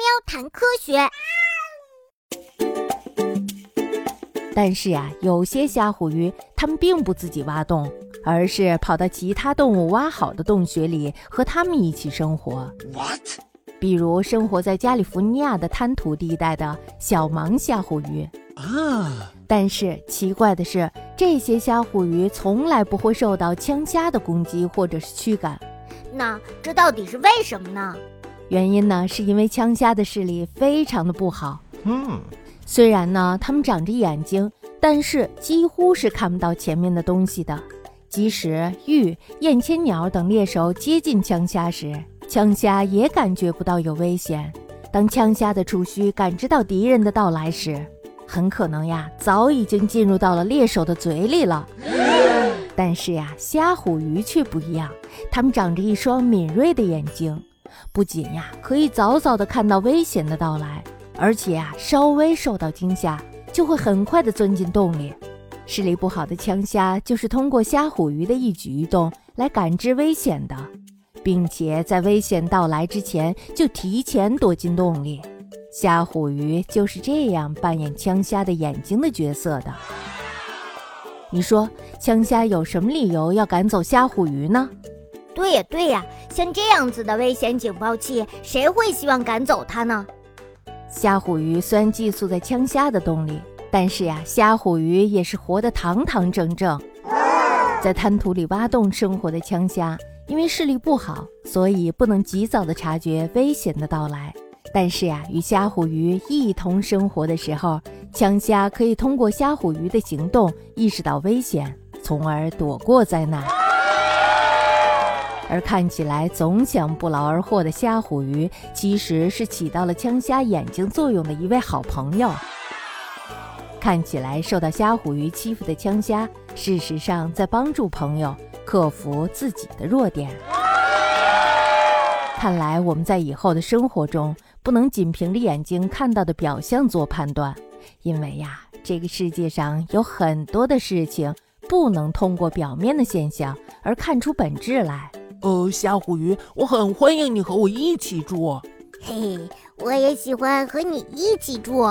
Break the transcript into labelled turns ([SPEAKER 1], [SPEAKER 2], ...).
[SPEAKER 1] 喵谈科学。
[SPEAKER 2] 但是呀，有些虾虎鱼它们并不自己挖洞，而是跑到其他动物挖好的洞穴里和它们一起生活。
[SPEAKER 3] What？
[SPEAKER 2] 比如生活在加利福尼亚的滩涂地带的小盲虾虎鱼
[SPEAKER 3] 啊。
[SPEAKER 2] 但是奇怪的是，这些虾虎鱼从来不会受到枪虾的攻击或者是驱赶。
[SPEAKER 1] 那这到底是为什么呢？
[SPEAKER 2] 原因呢，是因为枪虾的视力非常的不好。
[SPEAKER 3] 嗯，
[SPEAKER 2] 虽然呢，它们长着眼睛，但是几乎是看不到前面的东西的。即使玉、燕千鸟等猎手接近枪虾时，枪虾也感觉不到有危险。当枪虾的触须感知到敌人的到来时，很可能呀，早已经进入到了猎手的嘴里了。但是呀，虾虎鱼却不一样，它们长着一双敏锐的眼睛，不仅呀可以早早的看到危险的到来，而且呀稍微受到惊吓，就会很快的钻进洞里。视力不好的枪虾就是通过虾虎鱼的一举一动来感知危险的，并且在危险到来之前就提前躲进洞里。虾虎鱼就是这样扮演枪虾的眼睛的角色的。你说枪虾有什么理由要赶走虾虎鱼呢？
[SPEAKER 1] 对呀对呀，像这样子的危险警报器，谁会希望赶走它呢？
[SPEAKER 2] 虾虎鱼虽然寄宿在枪虾的洞里，但是呀，虾虎鱼也是活得堂堂正正。在滩涂里挖洞生活的枪虾，因为视力不好，所以不能及早的察觉危险的到来。但是呀，与虾虎鱼一同生活的时候，枪虾可以通过虾虎鱼的行动意识到危险，从而躲过灾难。而看起来总想不劳而获的虾虎鱼，其实是起到了枪虾眼睛作用的一位好朋友。看起来受到虾虎鱼欺负的枪虾，事实上在帮助朋友克服自己的弱点。看来我们在以后的生活中。不能仅凭着眼睛看到的表象做判断，因为呀，这个世界上有很多的事情不能通过表面的现象而看出本质来。
[SPEAKER 4] 呃虾虎鱼我很欢迎你和我一起住。
[SPEAKER 1] 嘿嘿我也喜欢和你一起住。